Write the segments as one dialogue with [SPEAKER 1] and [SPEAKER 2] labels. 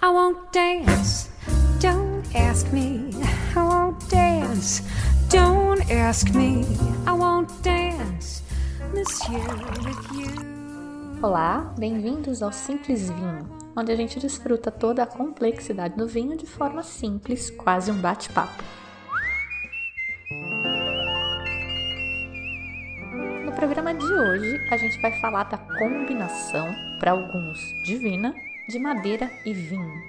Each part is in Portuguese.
[SPEAKER 1] I won't dance. Don't ask me. I won't dance. Don't ask me. I won't dance. Monsieur with you.
[SPEAKER 2] Olá, bem-vindos ao Simples Vinho, onde a gente desfruta toda a complexidade do vinho de forma simples, quase um bate-papo. No programa de hoje, a gente vai falar da combinação, para alguns divina, de madeira e vinho.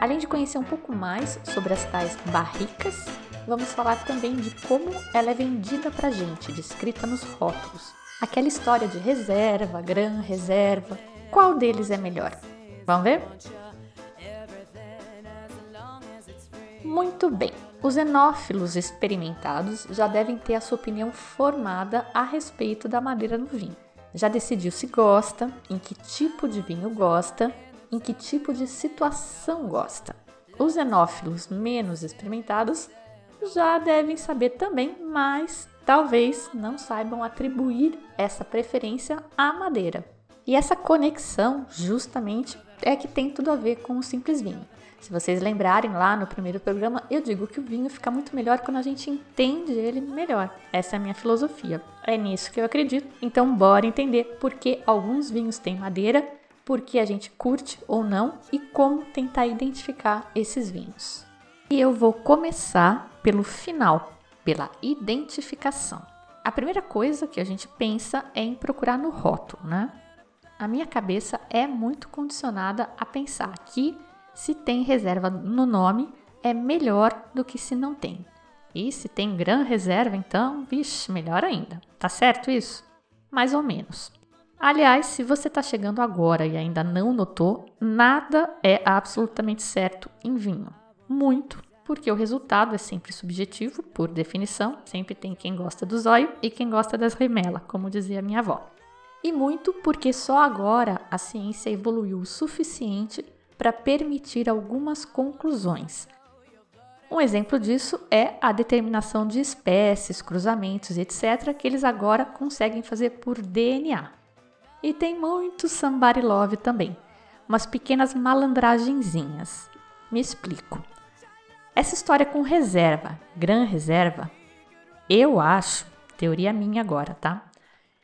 [SPEAKER 2] Além de conhecer um pouco mais sobre as tais barricas, vamos falar também de como ela é vendida para gente, descrita nos rótulos. Aquela história de reserva, gran reserva, qual deles é melhor? Vamos ver? Muito bem. Os enófilos experimentados já devem ter a sua opinião formada a respeito da madeira no vinho. Já decidiu se gosta, em que tipo de vinho gosta em que tipo de situação gosta. Os enófilos menos experimentados já devem saber também, mas talvez não saibam atribuir essa preferência à madeira. E essa conexão, justamente, é que tem tudo a ver com o simples vinho. Se vocês lembrarem lá no primeiro programa, eu digo que o vinho fica muito melhor quando a gente entende ele melhor. Essa é a minha filosofia. É nisso que eu acredito. Então, bora entender por que alguns vinhos têm madeira por que a gente curte ou não e como tentar identificar esses vinhos. E eu vou começar pelo final, pela identificação. A primeira coisa que a gente pensa é em procurar no rótulo, né? A minha cabeça é muito condicionada a pensar que se tem reserva no nome é melhor do que se não tem. E se tem gran reserva, então, vixe, melhor ainda. Tá certo isso? Mais ou menos. Aliás, se você está chegando agora e ainda não notou, nada é absolutamente certo em vinho. Muito, porque o resultado é sempre subjetivo, por definição, sempre tem quem gosta do zóio e quem gosta das remelas, como dizia minha avó. E muito porque só agora a ciência evoluiu o suficiente para permitir algumas conclusões. Um exemplo disso é a determinação de espécies, cruzamentos, etc., que eles agora conseguem fazer por DNA. E tem muito somebody love também. Umas pequenas malandragenzinhas. Me explico. Essa história com reserva, gran reserva, eu acho, teoria minha agora, tá?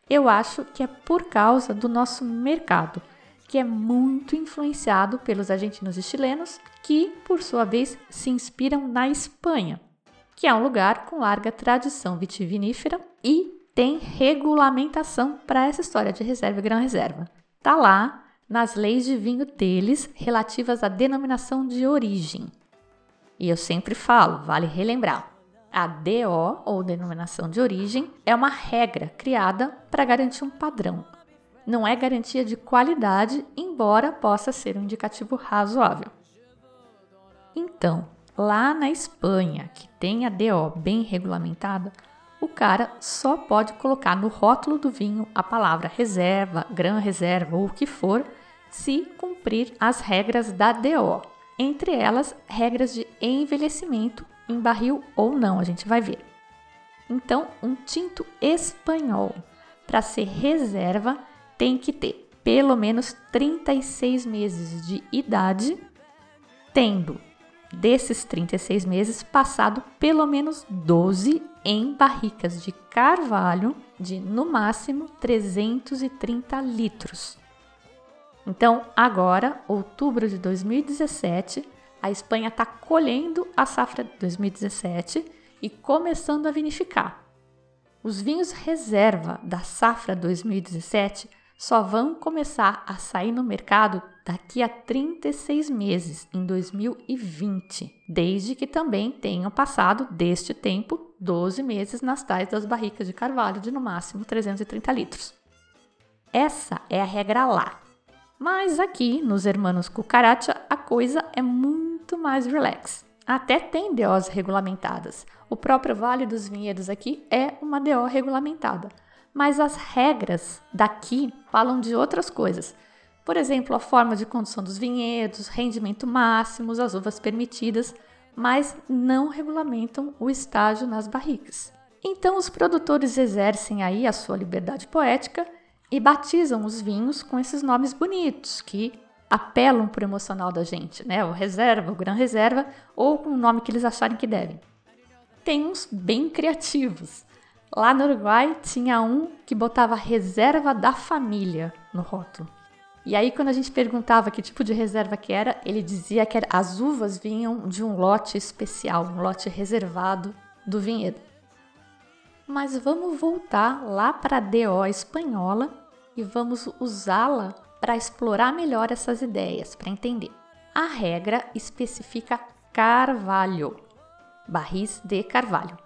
[SPEAKER 2] Eu acho que é por causa do nosso mercado, que é muito influenciado pelos argentinos e chilenos, que, por sua vez, se inspiram na Espanha, que é um lugar com larga tradição vitivinífera e tem regulamentação para essa história de reserva e gran reserva. Tá lá nas leis de vinho deles relativas à denominação de origem. E eu sempre falo, vale relembrar. A DO, ou denominação de origem, é uma regra criada para garantir um padrão. Não é garantia de qualidade, embora possa ser um indicativo razoável. Então, lá na Espanha, que tem a DO bem regulamentada, o cara só pode colocar no rótulo do vinho a palavra reserva, gran reserva ou o que for, se cumprir as regras da DO. Entre elas, regras de envelhecimento em barril ou não, a gente vai ver. Então, um tinto espanhol, para ser reserva, tem que ter pelo menos 36 meses de idade, tendo desses 36 meses passado pelo menos 12 em barricas de carvalho de no máximo 330 litros. Então, agora, outubro de 2017, a Espanha está colhendo a safra de 2017 e começando a vinificar. Os vinhos reserva da safra 2017 só vão começar a sair no mercado daqui a 36 meses, em 2020, desde que também tenham passado deste tempo 12 meses nas tais das barricas de carvalho de no máximo 330 litros. Essa é a regra lá. Mas aqui, nos Hermanos Cucaracha, a coisa é muito mais relax. Até tem DOs regulamentadas. O próprio Vale dos Vinhedos aqui é uma DO regulamentada mas as regras daqui falam de outras coisas. Por exemplo, a forma de condução dos vinhedos, rendimento máximo, as uvas permitidas, mas não regulamentam o estágio nas barricas. Então os produtores exercem aí a sua liberdade poética e batizam os vinhos com esses nomes bonitos, que apelam pro emocional da gente, né? O reserva, o gran reserva, ou com o nome que eles acharem que devem. Tem uns bem criativos. Lá no Uruguai tinha um que botava reserva da família no rótulo. E aí, quando a gente perguntava que tipo de reserva que era, ele dizia que as uvas vinham de um lote especial, um lote reservado do vinhedo. Mas vamos voltar lá para a DO espanhola e vamos usá-la para explorar melhor essas ideias, para entender. A regra especifica carvalho, barris de carvalho.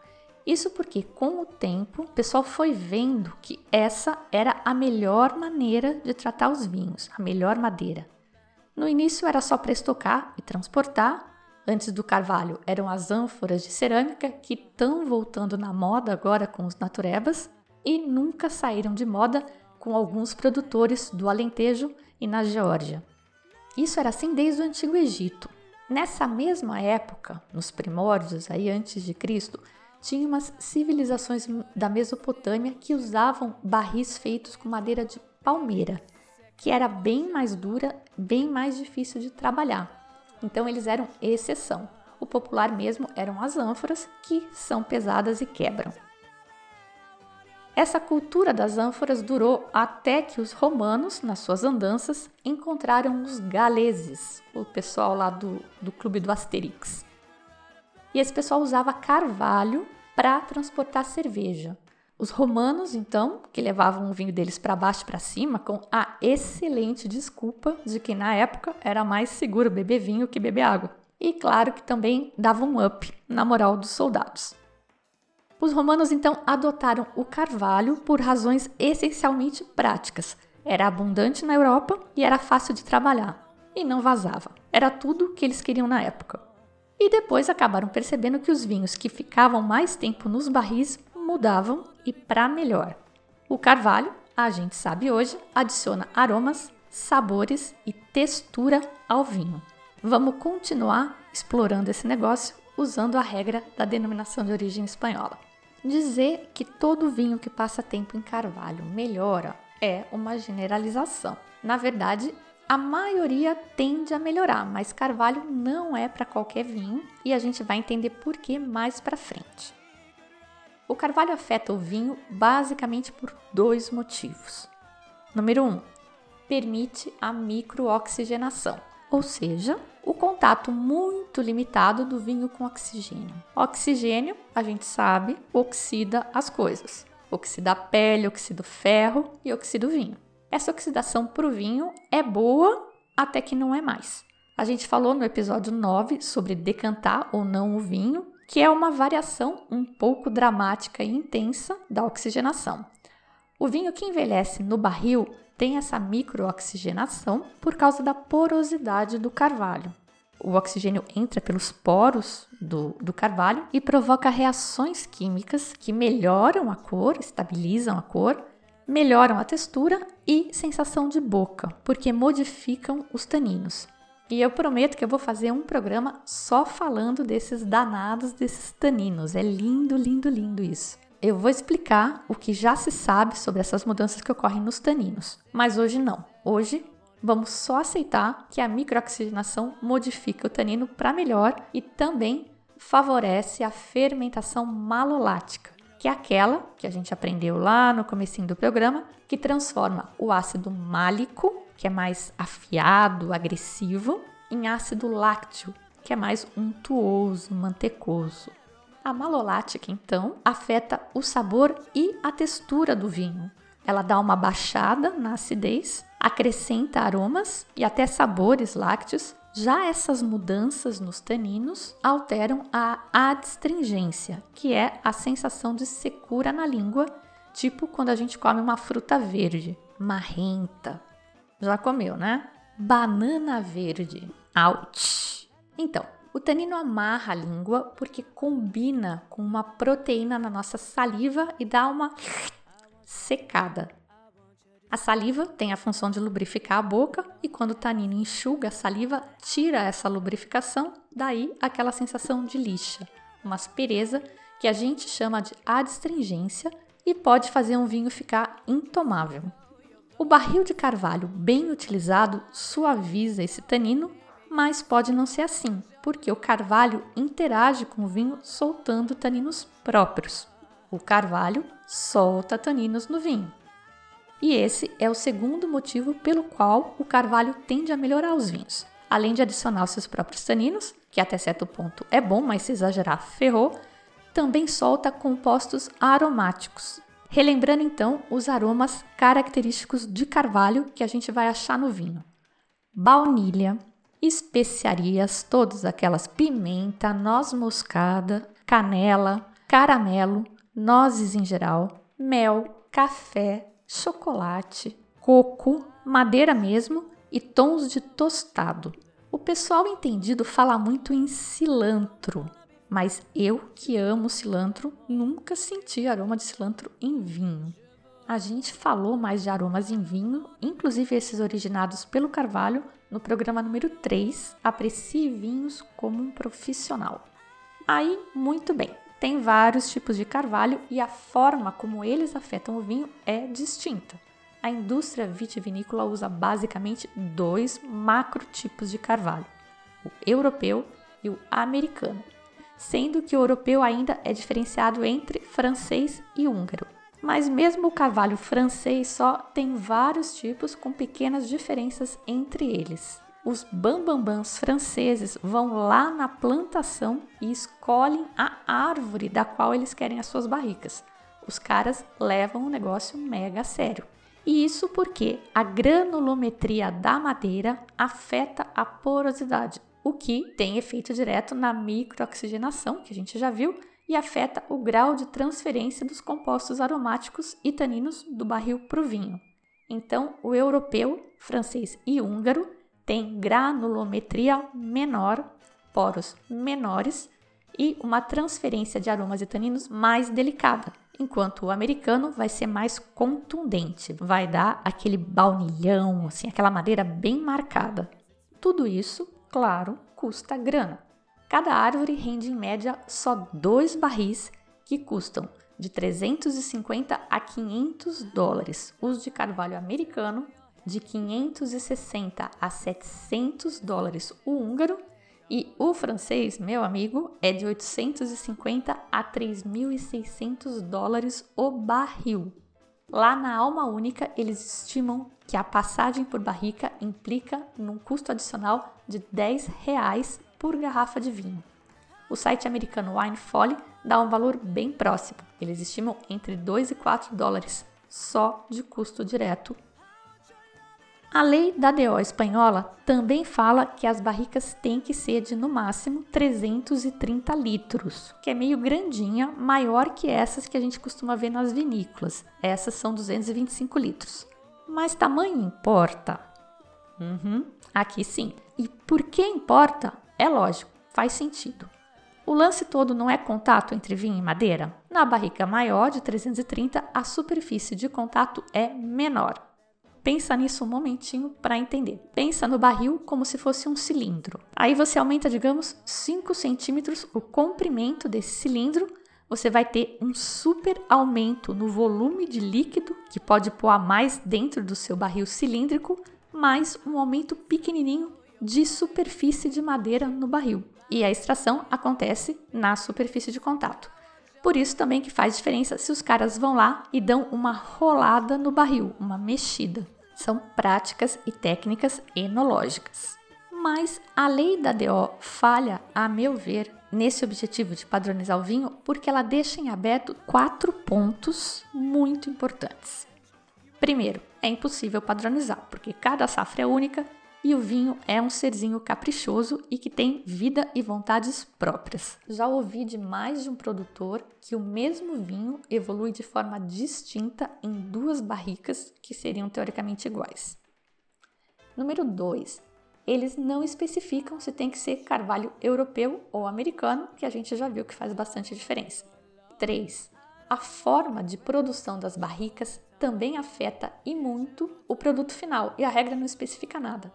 [SPEAKER 2] Isso porque, com o tempo, o pessoal foi vendo que essa era a melhor maneira de tratar os vinhos, a melhor madeira. No início era só para estocar e transportar. Antes do carvalho eram as ânforas de cerâmica que estão voltando na moda agora com os naturebas e nunca saíram de moda com alguns produtores do Alentejo e na Geórgia. Isso era assim desde o Antigo Egito. Nessa mesma época, nos primórdios aí antes de Cristo, tinha umas civilizações da Mesopotâmia que usavam barris feitos com madeira de palmeira, que era bem mais dura, bem mais difícil de trabalhar. Então eles eram exceção. O popular mesmo eram as ânforas, que são pesadas e quebram. Essa cultura das ânforas durou até que os romanos, nas suas andanças, encontraram os galeses, o pessoal lá do, do clube do Asterix. E esse pessoal usava carvalho para transportar cerveja. Os romanos, então, que levavam o vinho deles para baixo e para cima, com a excelente desculpa de que na época era mais seguro beber vinho que beber água. E claro que também dava um up na moral dos soldados. Os romanos então adotaram o carvalho por razões essencialmente práticas. Era abundante na Europa e era fácil de trabalhar. E não vazava. Era tudo que eles queriam na época. E depois acabaram percebendo que os vinhos que ficavam mais tempo nos barris mudavam e para melhor. O carvalho, a gente sabe hoje, adiciona aromas, sabores e textura ao vinho. Vamos continuar explorando esse negócio usando a regra da denominação de origem espanhola. Dizer que todo vinho que passa tempo em carvalho melhora é uma generalização. Na verdade, a maioria tende a melhorar, mas carvalho não é para qualquer vinho e a gente vai entender por que mais para frente. O carvalho afeta o vinho basicamente por dois motivos. Número 1. Um, permite a microoxigenação, ou seja, o contato muito limitado do vinho com oxigênio. Oxigênio, a gente sabe, oxida as coisas. Oxida a pele, oxida o ferro e oxida o vinho. Essa oxidação para o vinho é boa até que não é mais. A gente falou no episódio 9 sobre decantar ou não o vinho, que é uma variação um pouco dramática e intensa da oxigenação. O vinho que envelhece no barril tem essa microoxigenação por causa da porosidade do carvalho. O oxigênio entra pelos poros do, do carvalho e provoca reações químicas que melhoram a cor, estabilizam a cor melhoram a textura e sensação de boca, porque modificam os taninos. E eu prometo que eu vou fazer um programa só falando desses danados, desses taninos. É lindo, lindo, lindo isso. Eu vou explicar o que já se sabe sobre essas mudanças que ocorrem nos taninos, mas hoje não. Hoje vamos só aceitar que a microoxigenação modifica o tanino para melhor e também favorece a fermentação malolática que é aquela que a gente aprendeu lá no comecinho do programa, que transforma o ácido málico, que é mais afiado, agressivo, em ácido lácteo, que é mais untuoso, mantecoso. A malolática, então, afeta o sabor e a textura do vinho. Ela dá uma baixada na acidez, acrescenta aromas e até sabores lácteos já essas mudanças nos taninos alteram a adstringência, que é a sensação de secura na língua, tipo quando a gente come uma fruta verde, marrenta. Já comeu, né? Banana verde. Ouch! Então, o tanino amarra a língua porque combina com uma proteína na nossa saliva e dá uma secada. A saliva tem a função de lubrificar a boca e quando o tanino enxuga a saliva, tira essa lubrificação, daí aquela sensação de lixa, uma aspereza que a gente chama de adstringência e pode fazer um vinho ficar intomável. O barril de carvalho bem utilizado suaviza esse tanino, mas pode não ser assim, porque o carvalho interage com o vinho soltando taninos próprios. O carvalho solta taninos no vinho. E esse é o segundo motivo pelo qual o carvalho tende a melhorar os vinhos. Além de adicionar seus próprios taninos, que até certo ponto é bom, mas se exagerar ferrou, também solta compostos aromáticos, Relembrando então os aromas característicos de carvalho que a gente vai achar no vinho: baunilha, especiarias, todas aquelas pimenta, noz moscada, canela, caramelo, nozes em geral, mel, café, chocolate, coco, madeira mesmo e tons de tostado. O pessoal entendido fala muito em cilantro, mas eu que amo cilantro nunca senti aroma de cilantro em vinho. A gente falou mais de aromas em vinho, inclusive esses originados pelo Carvalho, no programa número 3, Aprecie Vinhos como um Profissional. Aí, muito bem, tem vários tipos de carvalho e a forma como eles afetam o vinho é distinta. A indústria vitivinícola usa basicamente dois macrotipos de carvalho: o europeu e o americano sendo que o europeu ainda é diferenciado entre francês e húngaro. Mas mesmo o carvalho francês só tem vários tipos com pequenas diferenças entre eles. Os bambambãs franceses vão lá na plantação e escolhem a árvore da qual eles querem as suas barricas. Os caras levam o negócio mega sério. E isso porque a granulometria da madeira afeta a porosidade, o que tem efeito direto na microoxigenação, que a gente já viu, e afeta o grau de transferência dos compostos aromáticos e taninos do barril para o vinho. Então, o europeu, francês e húngaro têm granulometria menor, poros menores e uma transferência de aromas e taninos mais delicada, enquanto o americano vai ser mais contundente, vai dar aquele baunilhão, assim, aquela madeira bem marcada. Tudo isso claro, custa grana. Cada árvore rende em média só dois barris que custam de 350 a 500 dólares. Os de carvalho americano de 560 a 700 dólares o húngaro e o francês, meu amigo, é de 850 a 3.600 dólares o barril. Lá na Alma Única, eles estimam que a passagem por barrica implica num custo adicional de 10 reais por garrafa de vinho. O site americano Winefolly dá um valor bem próximo. Eles estimam entre 2 e 4 dólares só de custo direto. A lei da DO espanhola também fala que as barricas têm que ser de no máximo 330 litros, que é meio grandinha, maior que essas que a gente costuma ver nas vinícolas. Essas são 225 litros. Mas tamanho importa? Uhum, aqui sim. E por que importa? É lógico, faz sentido. O lance todo não é contato entre vinho e madeira? Na barrica maior, de 330, a superfície de contato é menor. Pensa nisso um momentinho para entender. Pensa no barril como se fosse um cilindro. Aí você aumenta, digamos, 5 centímetros o comprimento desse cilindro você vai ter um super aumento no volume de líquido, que pode pôr mais dentro do seu barril cilíndrico, mais um aumento pequenininho de superfície de madeira no barril. E a extração acontece na superfície de contato. Por isso também que faz diferença se os caras vão lá e dão uma rolada no barril, uma mexida. São práticas e técnicas enológicas. Mas a lei da DO falha, a meu ver, nesse objetivo de padronizar o vinho, porque ela deixa em aberto quatro pontos muito importantes. Primeiro, é impossível padronizar, porque cada safra é única e o vinho é um serzinho caprichoso e que tem vida e vontades próprias. Já ouvi de mais de um produtor que o mesmo vinho evolui de forma distinta em duas barricas que seriam teoricamente iguais. Número 2 eles não especificam se tem que ser carvalho europeu ou americano, que a gente já viu que faz bastante diferença. 3. A forma de produção das barricas também afeta e muito o produto final e a regra não especifica nada.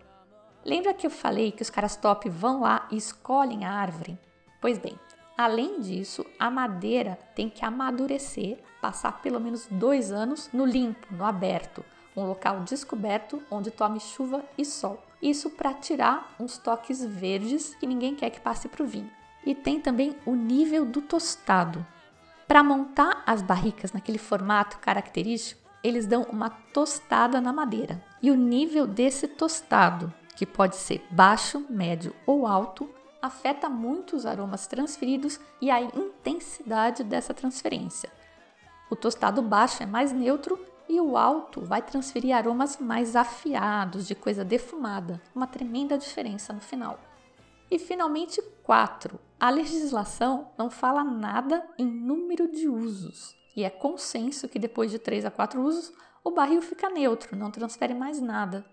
[SPEAKER 2] Lembra que eu falei que os caras top vão lá e escolhem a árvore? Pois bem, além disso, a madeira tem que amadurecer, passar pelo menos dois anos no limpo, no aberto, um local descoberto onde tome chuva e sol. Isso para tirar uns toques verdes que ninguém quer que passe para o vinho. E tem também o nível do tostado. Para montar as barricas naquele formato característico, eles dão uma tostada na madeira. E o nível desse tostado, que pode ser baixo, médio ou alto, afeta muito os aromas transferidos e a intensidade dessa transferência. O tostado baixo é mais neutro e o alto vai transferir aromas mais afiados, de coisa defumada, uma tremenda diferença no final. E finalmente, 4. A legislação não fala nada em número de usos, e é consenso que depois de 3 a 4 usos, o barril fica neutro, não transfere mais nada.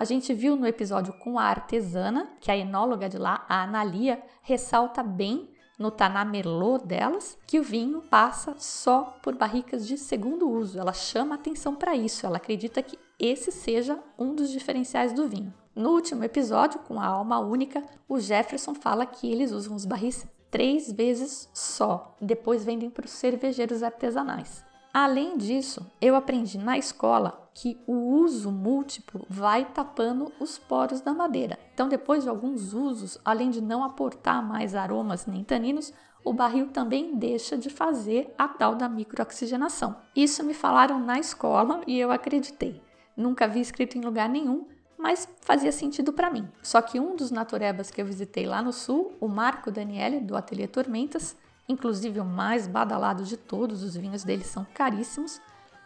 [SPEAKER 2] A gente viu no episódio com a artesana, que a enóloga de lá, a Analia, ressalta bem no Tanamelô delas que o vinho passa só por barricas de segundo uso. Ela chama atenção para isso, ela acredita que esse seja um dos diferenciais do vinho. No último episódio, com a alma única, o Jefferson fala que eles usam os barris três vezes só, depois vendem para os cervejeiros artesanais. Além disso, eu aprendi na escola que o uso múltiplo vai tapando os poros da madeira. Então, depois de alguns usos, além de não aportar mais aromas nem taninos, o barril também deixa de fazer a tal da microoxigenação. Isso me falaram na escola e eu acreditei. Nunca vi escrito em lugar nenhum, mas fazia sentido para mim. Só que um dos naturebas que eu visitei lá no sul, o Marco Daniele, do Ateliê Tormentas, inclusive o mais badalado de todos, os vinhos dele são caríssimos.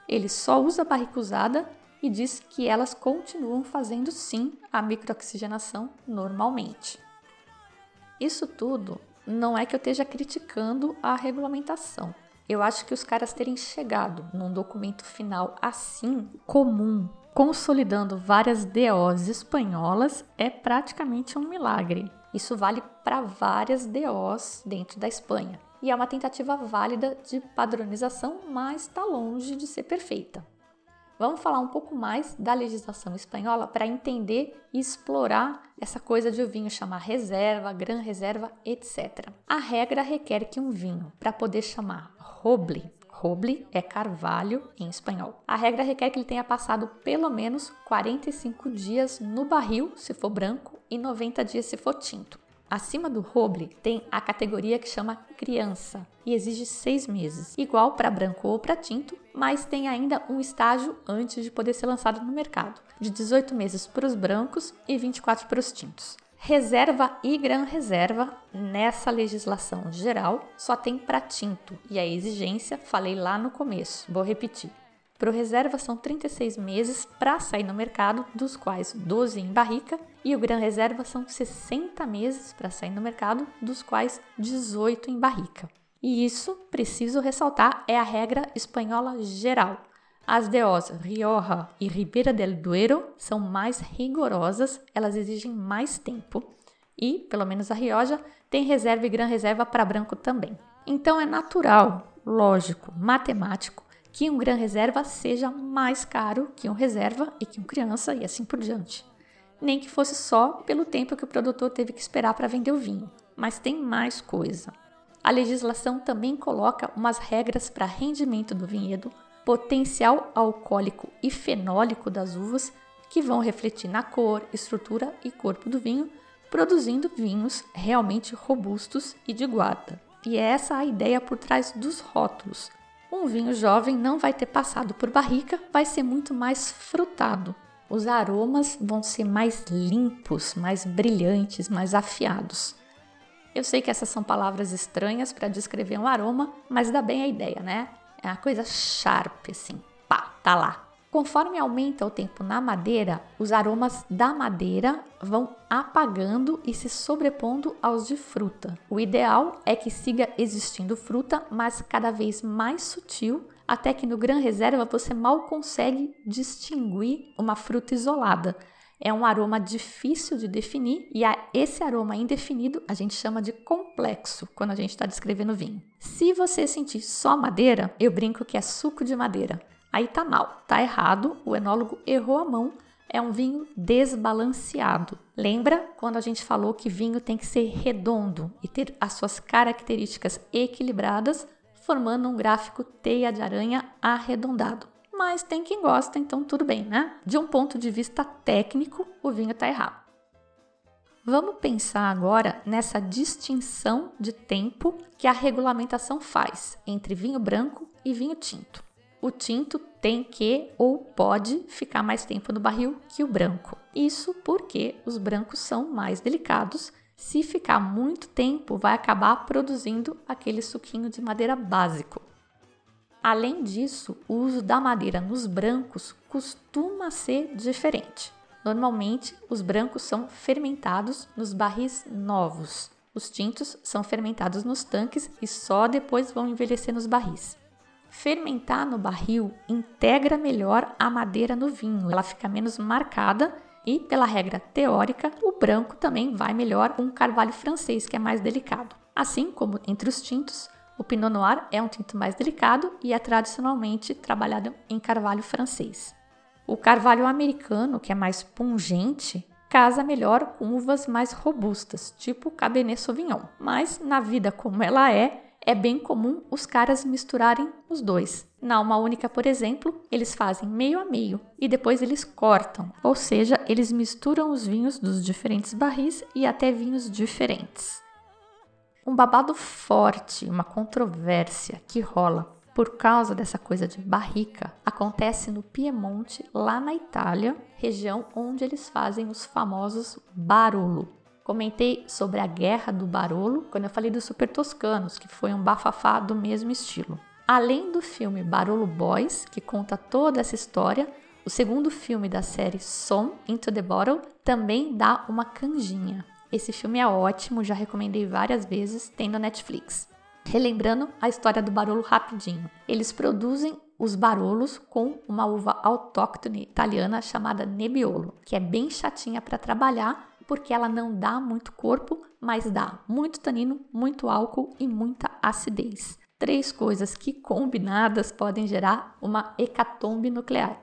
[SPEAKER 2] Ele só usa barrica usada e diz que elas continuam fazendo sim a microoxigenação normalmente. Isso tudo não é que eu esteja criticando a regulamentação. Eu acho que os caras terem chegado num documento final assim comum, consolidando várias DOs espanholas, é praticamente um milagre. Isso vale para várias DOs dentro da Espanha e é uma tentativa válida de padronização, mas está longe de ser perfeita. Vamos falar um pouco mais da legislação espanhola para entender e explorar essa coisa de o vinho chamar reserva, gran reserva, etc. A regra requer que um vinho, para poder chamar roble, roble é carvalho em espanhol. A regra requer que ele tenha passado pelo menos 45 dias no barril, se for branco, e 90 dias se for tinto. Acima do roble tem a categoria que chama criança e exige seis meses, igual para branco ou para tinto, mas tem ainda um estágio antes de poder ser lançado no mercado, de 18 meses para os brancos e 24 para os tintos. Reserva e gran reserva nessa legislação geral só tem para tinto e a exigência falei lá no começo, vou repetir. Pro reserva são 36 meses para sair no mercado, dos quais 12 em barrica, e o Gran Reserva são 60 meses para sair no mercado, dos quais 18 em barrica. E isso, preciso ressaltar, é a regra espanhola geral. As DOs Rioja e Ribeira del Duero são mais rigorosas, elas exigem mais tempo. E, pelo menos a Rioja, tem reserva e gran reserva para branco também. Então é natural, lógico, matemático que um Gran Reserva seja mais caro que um Reserva e que um Criança e assim por diante. Nem que fosse só pelo tempo que o produtor teve que esperar para vender o vinho. Mas tem mais coisa. A legislação também coloca umas regras para rendimento do vinhedo, potencial alcoólico e fenólico das uvas, que vão refletir na cor, estrutura e corpo do vinho, produzindo vinhos realmente robustos e de guarda. E é essa a ideia por trás dos rótulos, um vinho jovem não vai ter passado por barrica, vai ser muito mais frutado. Os aromas vão ser mais limpos, mais brilhantes, mais afiados. Eu sei que essas são palavras estranhas para descrever um aroma, mas dá bem a ideia, né? É uma coisa sharp, assim, pá, tá lá. Conforme aumenta o tempo na madeira, os aromas da madeira vão apagando e se sobrepondo aos de fruta. O ideal é que siga existindo fruta, mas cada vez mais sutil, até que no Gran Reserva você mal consegue distinguir uma fruta isolada. É um aroma difícil de definir e a esse aroma indefinido a gente chama de complexo quando a gente está descrevendo vinho. Se você sentir só madeira, eu brinco que é suco de madeira. Aí tá mal, tá errado, o enólogo errou a mão, é um vinho desbalanceado. Lembra quando a gente falou que vinho tem que ser redondo e ter as suas características equilibradas, formando um gráfico teia de aranha arredondado. mas tem quem gosta, então tudo bem, né? De um ponto de vista técnico, o vinho está errado. Vamos pensar agora nessa distinção de tempo que a regulamentação faz entre vinho branco e vinho tinto. O tinto tem que ou pode ficar mais tempo no barril que o branco. Isso porque os brancos são mais delicados. Se ficar muito tempo, vai acabar produzindo aquele suquinho de madeira básico. Além disso, o uso da madeira nos brancos costuma ser diferente. Normalmente, os brancos são fermentados nos barris novos. Os tintos são fermentados nos tanques e só depois vão envelhecer nos barris. Fermentar no barril integra melhor a madeira no vinho, ela fica menos marcada e, pela regra teórica, o branco também vai melhor com o carvalho francês, que é mais delicado. Assim como entre os tintos, o Pinot Noir é um tinto mais delicado e é tradicionalmente trabalhado em carvalho francês. O carvalho americano, que é mais pungente, casa melhor com uvas mais robustas, tipo Cabernet Sauvignon. Mas na vida como ela é, é bem comum os caras misturarem os dois. Na alma única, por exemplo, eles fazem meio a meio e depois eles cortam, ou seja, eles misturam os vinhos dos diferentes barris e até vinhos diferentes. Um babado forte, uma controvérsia que rola por causa dessa coisa de barrica acontece no Piemonte, lá na Itália, região onde eles fazem os famosos Barolo. Comentei sobre a Guerra do Barolo quando eu falei dos Super Toscanos, que foi um bafafá do mesmo estilo. Além do filme Barolo Boys, que conta toda essa história, o segundo filme da série Som Into the Bottle também dá uma canjinha. Esse filme é ótimo, já recomendei várias vezes, tem no Netflix. Relembrando a história do Barolo rapidinho. Eles produzem os barolos com uma uva autóctone italiana chamada Nebbiolo, que é bem chatinha para trabalhar porque ela não dá muito corpo, mas dá muito tanino, muito álcool e muita acidez. Três coisas que combinadas podem gerar uma hecatombe nuclear.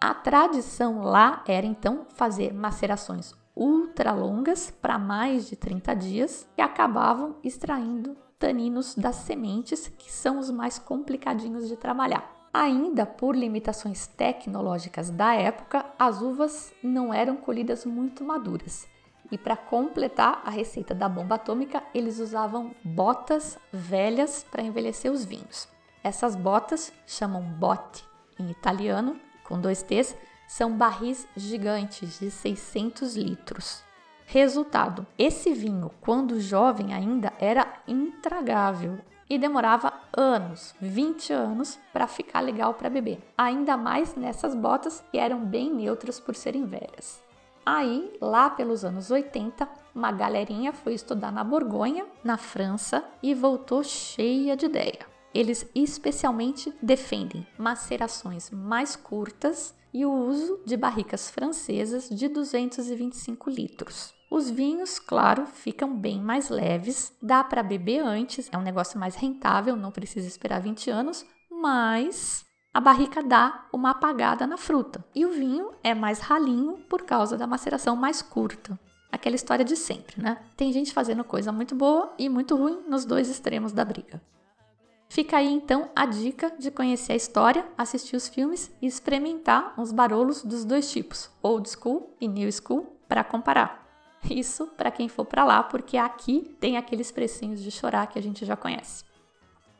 [SPEAKER 2] A tradição lá era então fazer macerações ultra longas para mais de 30 dias e acabavam extraindo taninos das sementes, que são os mais complicadinhos de trabalhar. Ainda por limitações tecnológicas da época, as uvas não eram colhidas muito maduras. E para completar a receita da bomba atômica, eles usavam botas velhas para envelhecer os vinhos. Essas botas chamam botte em italiano, com dois T's, são barris gigantes de 600 litros. Resultado: esse vinho, quando jovem ainda, era intragável e demorava anos, 20 anos, para ficar legal para beber. Ainda mais nessas botas que eram bem neutras por serem velhas. Aí, lá pelos anos 80, uma galerinha foi estudar na Borgonha, na França, e voltou cheia de ideia. Eles especialmente defendem macerações mais curtas e o uso de barricas francesas de 225 litros. Os vinhos, claro, ficam bem mais leves, dá para beber antes, é um negócio mais rentável, não precisa esperar 20 anos, mas a barrica dá uma apagada na fruta e o vinho é mais ralinho por causa da maceração mais curta. Aquela história de sempre, né? Tem gente fazendo coisa muito boa e muito ruim nos dois extremos da briga. Fica aí então a dica de conhecer a história, assistir os filmes e experimentar uns barolos dos dois tipos, old school e new school, para comparar. Isso para quem for para lá, porque aqui tem aqueles precinhos de chorar que a gente já conhece.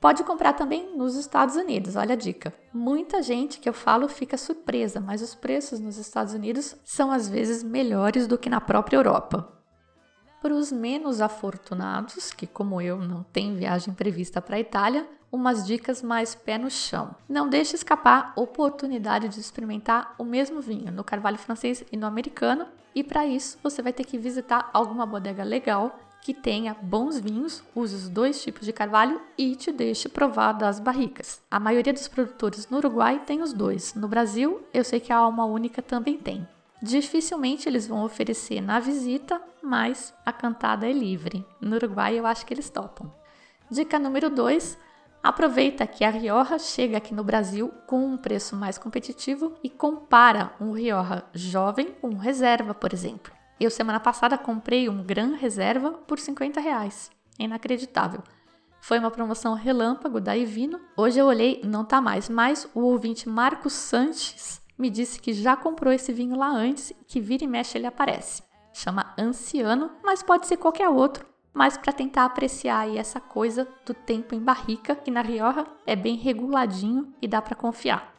[SPEAKER 2] Pode comprar também nos Estados Unidos, olha a dica. Muita gente que eu falo fica surpresa, mas os preços nos Estados Unidos são às vezes melhores do que na própria Europa. Para os menos afortunados, que como eu não tem viagem prevista para a Itália, umas dicas mais pé no chão. Não deixe escapar a oportunidade de experimentar o mesmo vinho no carvalho francês e no americano, e para isso você vai ter que visitar alguma bodega legal que tenha bons vinhos, use os dois tipos de carvalho e te deixe provar das barricas. A maioria dos produtores no Uruguai tem os dois. No Brasil, eu sei que a Alma Única também tem. Dificilmente eles vão oferecer na visita, mas a cantada é livre. No Uruguai eu acho que eles topam. Dica número 2: Aproveita que a Rioja chega aqui no Brasil com um preço mais competitivo e compara um Rioja jovem com um reserva, por exemplo. Eu semana passada comprei um Gran Reserva por 50 reais. Inacreditável. Foi uma promoção relâmpago da Ivino. Hoje eu olhei, não tá mais, mas o ouvinte Marcos Sanches me disse que já comprou esse vinho lá antes, que vira e mexe ele aparece. Chama Anciano, mas pode ser qualquer outro, mas para tentar apreciar aí essa coisa do tempo em barrica, que na Rioja é bem reguladinho e dá para confiar.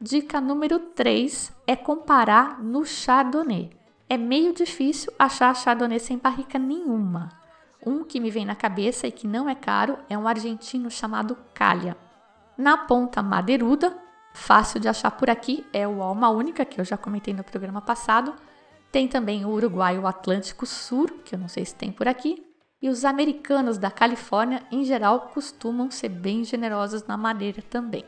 [SPEAKER 2] Dica número 3 é comparar no Chardonnay. É meio difícil achar Chardonnay sem barrica nenhuma. Um que me vem na cabeça e que não é caro é um argentino chamado Calha. Na ponta madeiruda, fácil de achar por aqui, é o Alma Única, que eu já comentei no programa passado. Tem também o Uruguai o Atlântico Sur, que eu não sei se tem por aqui. E os americanos da Califórnia, em geral, costumam ser bem generosos na madeira também.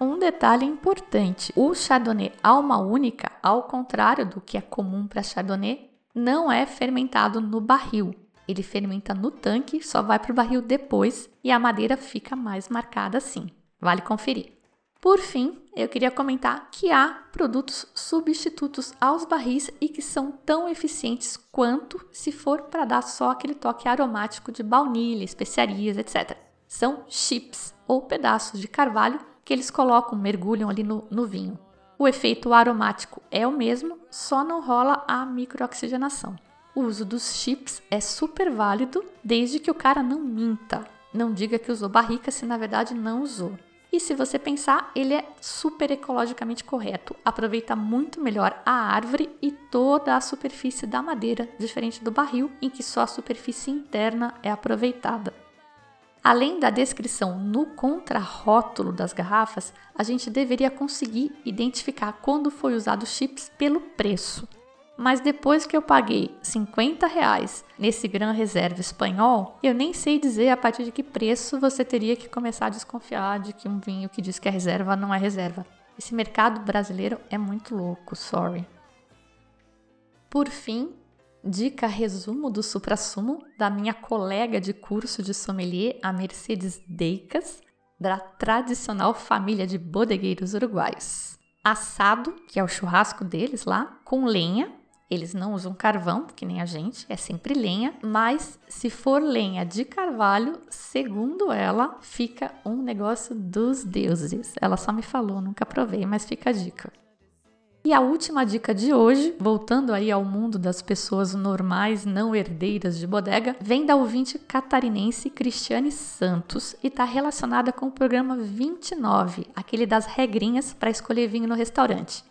[SPEAKER 2] Um detalhe importante: o Chardonnay alma única, ao contrário do que é comum para Chardonnay, não é fermentado no barril. Ele fermenta no tanque, só vai para o barril depois e a madeira fica mais marcada assim. Vale conferir. Por fim, eu queria comentar que há produtos substitutos aos barris e que são tão eficientes quanto se for para dar só aquele toque aromático de baunilha, especiarias, etc. São chips ou pedaços de carvalho que eles colocam, mergulham ali no, no vinho. O efeito aromático é o mesmo, só não rola a microoxigenação. O uso dos chips é super válido desde que o cara não minta, não diga que usou barrica se na verdade não usou. E se você pensar, ele é super ecologicamente correto, aproveita muito melhor a árvore e toda a superfície da madeira, diferente do barril, em que só a superfície interna é aproveitada. Além da descrição no contrarótulo das garrafas, a gente deveria conseguir identificar quando foi usado chips pelo preço. Mas depois que eu paguei 50 reais nesse Gran Reserva espanhol, eu nem sei dizer a partir de que preço você teria que começar a desconfiar de que um vinho que diz que é reserva não é reserva. Esse mercado brasileiro é muito louco, sorry. Por fim, dica resumo do suprassumo da minha colega de curso de sommelier, a Mercedes Deicas, da tradicional família de bodegueiros uruguaios. Assado, que é o churrasco deles lá, com lenha, eles não usam carvão, que nem a gente, é sempre lenha, mas se for lenha de carvalho, segundo ela, fica um negócio dos deuses. Ela só me falou, nunca provei, mas fica a dica. E a última dica de hoje, voltando aí ao mundo das pessoas normais, não herdeiras de bodega, vem da ouvinte catarinense Cristiane Santos e está relacionada com o programa 29, aquele das regrinhas para escolher vinho no restaurante.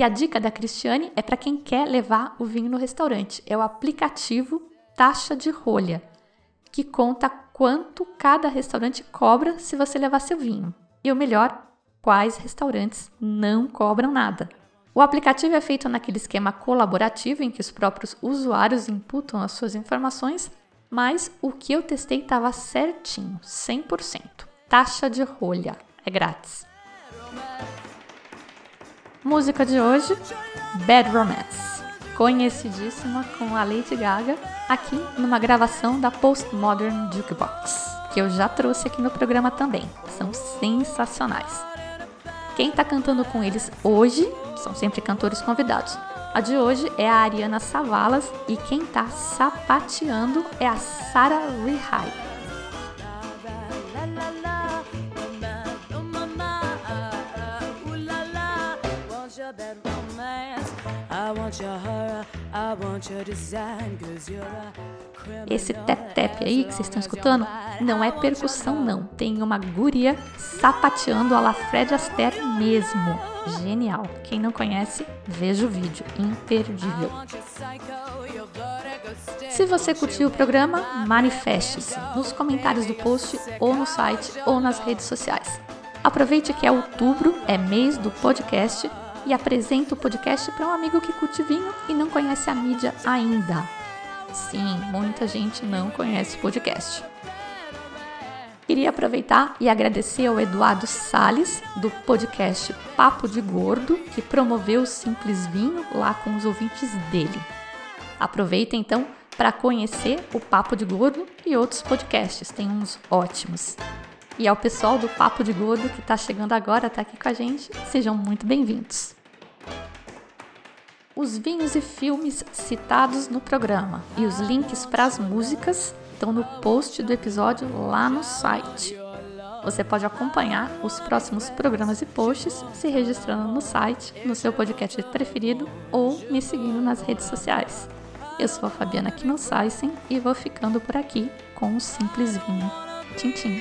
[SPEAKER 2] E a dica da Cristiane é para quem quer levar o vinho no restaurante. É o aplicativo Taxa de Rolha, que conta quanto cada restaurante cobra se você levar seu vinho. E o melhor, quais restaurantes não cobram nada. O aplicativo é feito naquele esquema colaborativo em que os próprios usuários imputam as suas informações, mas o que eu testei estava certinho, 100%. Taxa de rolha, é grátis. Música de hoje: Bad Romance, conhecidíssima com a Lady Gaga, aqui numa gravação da Postmodern Jukebox, que eu já trouxe aqui no programa também. São sensacionais. Quem está cantando com eles hoje são sempre cantores convidados. A de hoje é a Ariana Savalas e quem está sapateando é a Sarah Esse tap-tap aí que vocês estão escutando não é percussão, não. Tem uma guria sapateando a la Fred Astaire mesmo. Genial. Quem não conhece, veja o vídeo. Imperdível. Se você curtiu o programa, manifeste-se nos comentários do post ou no site ou nas redes sociais. Aproveite que é outubro, é mês do podcast e apresenta o podcast para um amigo que curte vinho e não conhece a mídia ainda. Sim, muita gente não conhece o podcast. Queria aproveitar e agradecer ao Eduardo Sales, do podcast Papo de Gordo, que promoveu o Simples Vinho lá com os ouvintes dele. Aproveita então para conhecer o Papo de Gordo e outros podcasts, tem uns ótimos. E ao pessoal do Papo de Gordo que está chegando agora, está aqui com a gente, sejam muito bem-vindos. Os vinhos e filmes citados no programa e os links para as músicas estão no post do episódio lá no site. Você pode acompanhar os próximos programas e posts se registrando no site, no seu podcast preferido ou me seguindo nas redes sociais. Eu sou a Fabiana Knossaisen e vou ficando por aqui com um simples vinho. Tchim, tchim.